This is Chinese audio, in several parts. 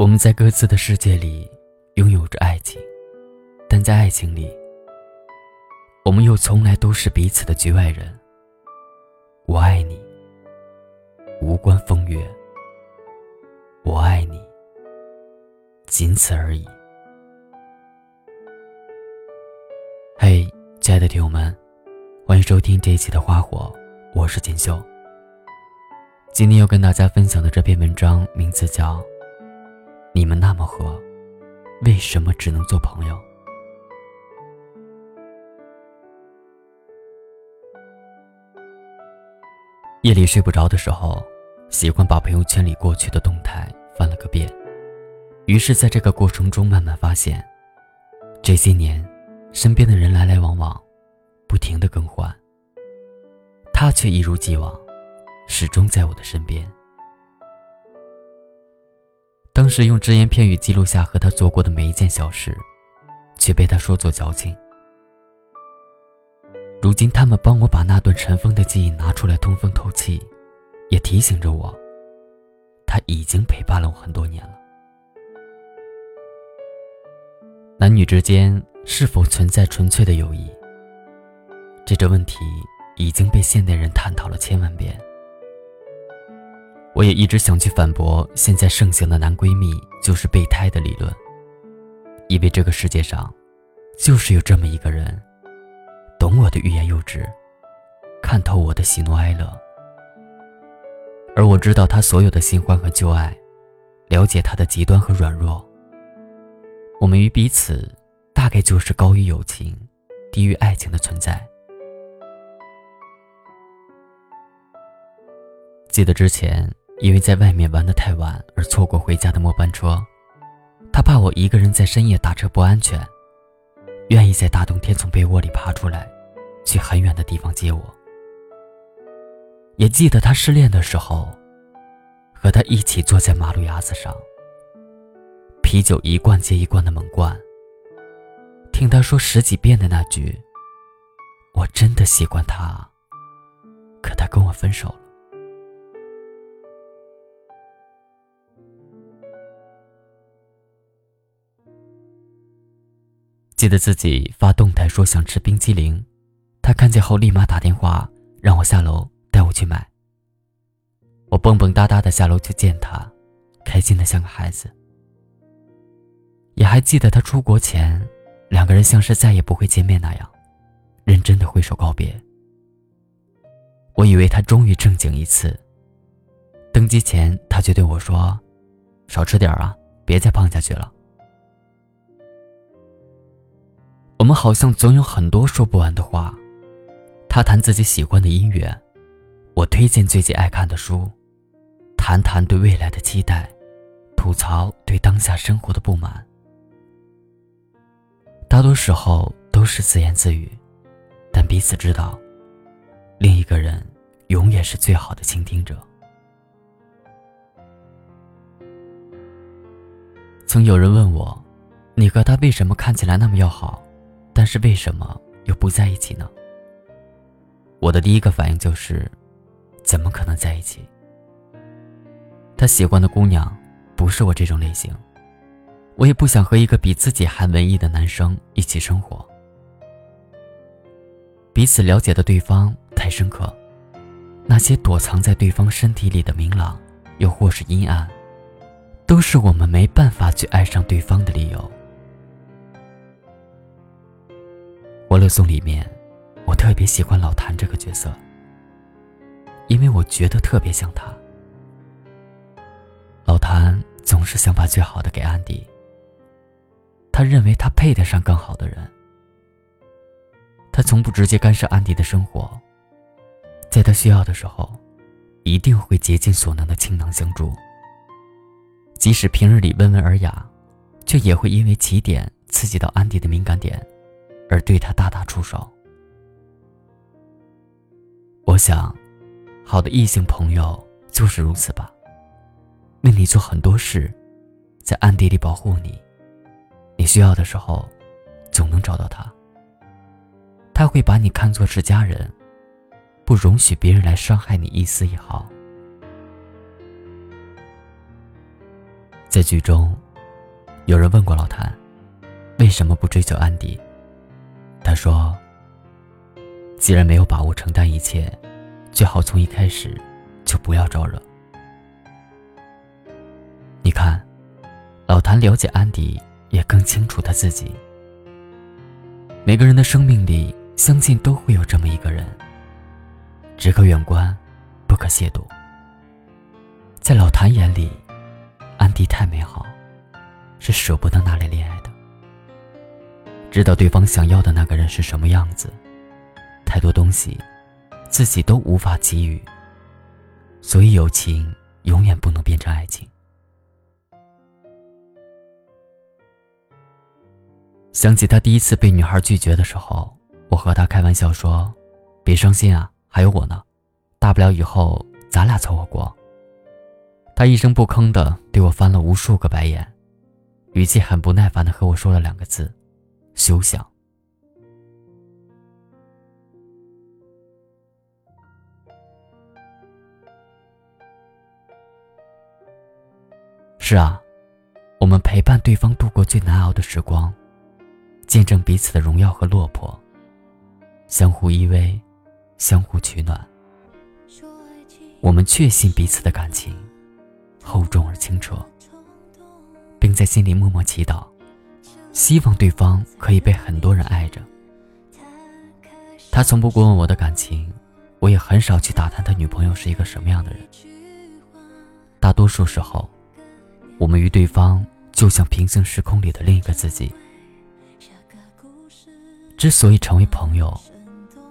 我们在各自的世界里拥有着爱情，但在爱情里，我们又从来都是彼此的局外人。我爱你，无关风月；我爱你，仅此而已。嘿，亲爱的听友们，欢迎收听这一期的《花火》，我是锦绣。今天要跟大家分享的这篇文章名字叫。你们那么合，为什么只能做朋友？夜里睡不着的时候，喜欢把朋友圈里过去的动态翻了个遍。于是，在这个过程中，慢慢发现，这些年，身边的人来来往往，不停的更换，他却一如既往，始终在我的身边。当时用只言片语记录下和他做过的每一件小事，却被他说作矫情。如今他们帮我把那段尘封的记忆拿出来通风透气，也提醒着我，他已经陪伴了我很多年了。男女之间是否存在纯粹的友谊？这个问题已经被现代人探讨了千万遍。我也一直想去反驳现在盛行的男闺蜜就是备胎的理论，因为这个世界上，就是有这么一个人，懂我的欲言又止，看透我的喜怒哀乐，而我知道他所有的新欢和旧爱，了解他的极端和软弱。我们与彼此，大概就是高于友情，低于爱情的存在。记得之前。因为在外面玩得太晚而错过回家的末班车，他怕我一个人在深夜打车不安全，愿意在大冬天从被窝里爬出来，去很远的地方接我。也记得他失恋的时候，和他一起坐在马路牙子上，啤酒一罐接一罐的猛灌，听他说十几遍的那句：“我真的喜欢他，可他跟我分手了。”记得自己发动态说想吃冰激凌，他看见后立马打电话让我下楼带我去买。我蹦蹦哒哒的下楼去见他，开心的像个孩子。也还记得他出国前，两个人像是再也不会见面那样，认真的挥手告别。我以为他终于正经一次。登机前，他却对我说：“少吃点啊，别再胖下去了。”们好像总有很多说不完的话。他谈自己喜欢的音乐，我推荐最近爱看的书，谈谈对未来的期待，吐槽对当下生活的不满。大多时候都是自言自语，但彼此知道，另一个人永远是最好的倾听者。曾有人问我，你和他为什么看起来那么要好？但是为什么又不在一起呢？我的第一个反应就是，怎么可能在一起？他喜欢的姑娘不是我这种类型，我也不想和一个比自己还文艺的男生一起生活。彼此了解的对方太深刻，那些躲藏在对方身体里的明朗，又或是阴暗，都是我们没办法去爱上对方的理由。《欢乐颂》里面，我特别喜欢老谭这个角色，因为我觉得特别像他。老谭总是想把最好的给安迪，他认为他配得上更好的人。他从不直接干涉安迪的生活，在他需要的时候，一定会竭尽所能的倾囊相助。即使平日里温文尔雅，却也会因为起点刺激到安迪的敏感点。而对他大打出手，我想，好的异性朋友就是如此吧，为你做很多事，在暗地里保护你，你需要的时候，总能找到他。他会把你看作是家人，不容许别人来伤害你一丝一毫。在剧中，有人问过老谭，为什么不追求安迪？他说：“既然没有把握承担一切，最好从一开始就不要招惹。”你看，老谭了解安迪，也更清楚他自己。每个人的生命里，相信都会有这么一个人，只可远观，不可亵渎。在老谭眼里，安迪太美好，是舍不得拿来恋爱的。知道对方想要的那个人是什么样子，太多东西，自己都无法给予，所以友情永远不能变成爱情。想起他第一次被女孩拒绝的时候，我和他开玩笑说：“别伤心啊，还有我呢，大不了以后咱俩凑合过。”他一声不吭的对我翻了无数个白眼，语气很不耐烦的和我说了两个字：“休想。”是啊，我们陪伴对方度过最难熬的时光。见证彼此的荣耀和落魄，相互依偎，相互取暖。我们确信彼此的感情厚重而清澈，并在心里默默祈祷，希望对方可以被很多人爱着。他从不过问我的感情，我也很少去打探他女朋友是一个什么样的人。大多数时候，我们与对方就像平行时空里的另一个自己。之所以成为朋友，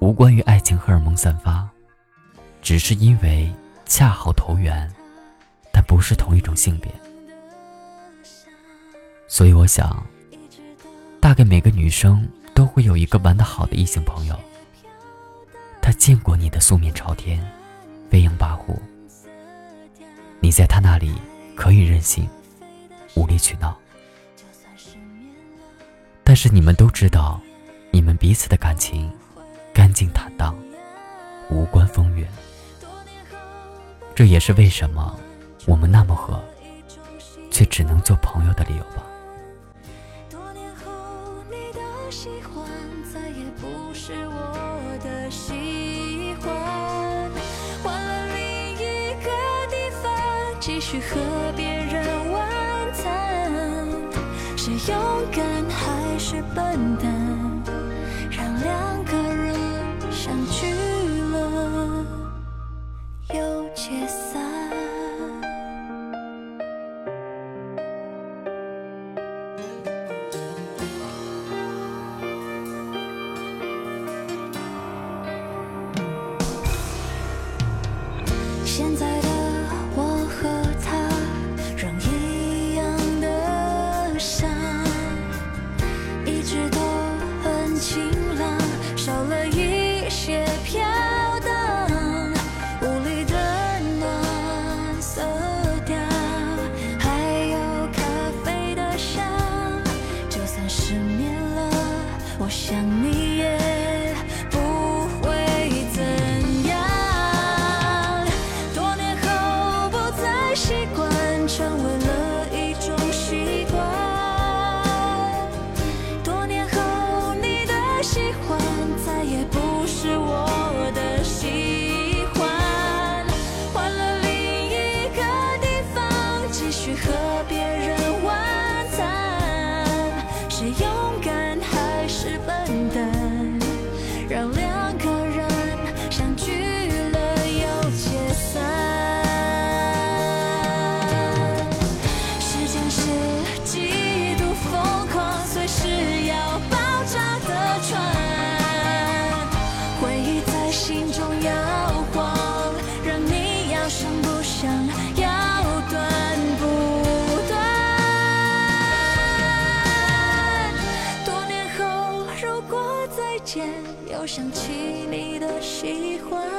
无关于爱情荷尔蒙散发，只是因为恰好投缘，但不是同一种性别。所以我想，大概每个女生都会有一个玩得好的异性朋友。他见过你的素面朝天，飞扬跋扈，你在他那里可以任性，无理取闹。但是你们都知道。你们彼此的感情干净坦荡，无关风月。这也是为什么我们那么合，却只能做朋友的理由吧。去，和别人晚餐。是勇敢还是笨蛋？想起你的喜欢，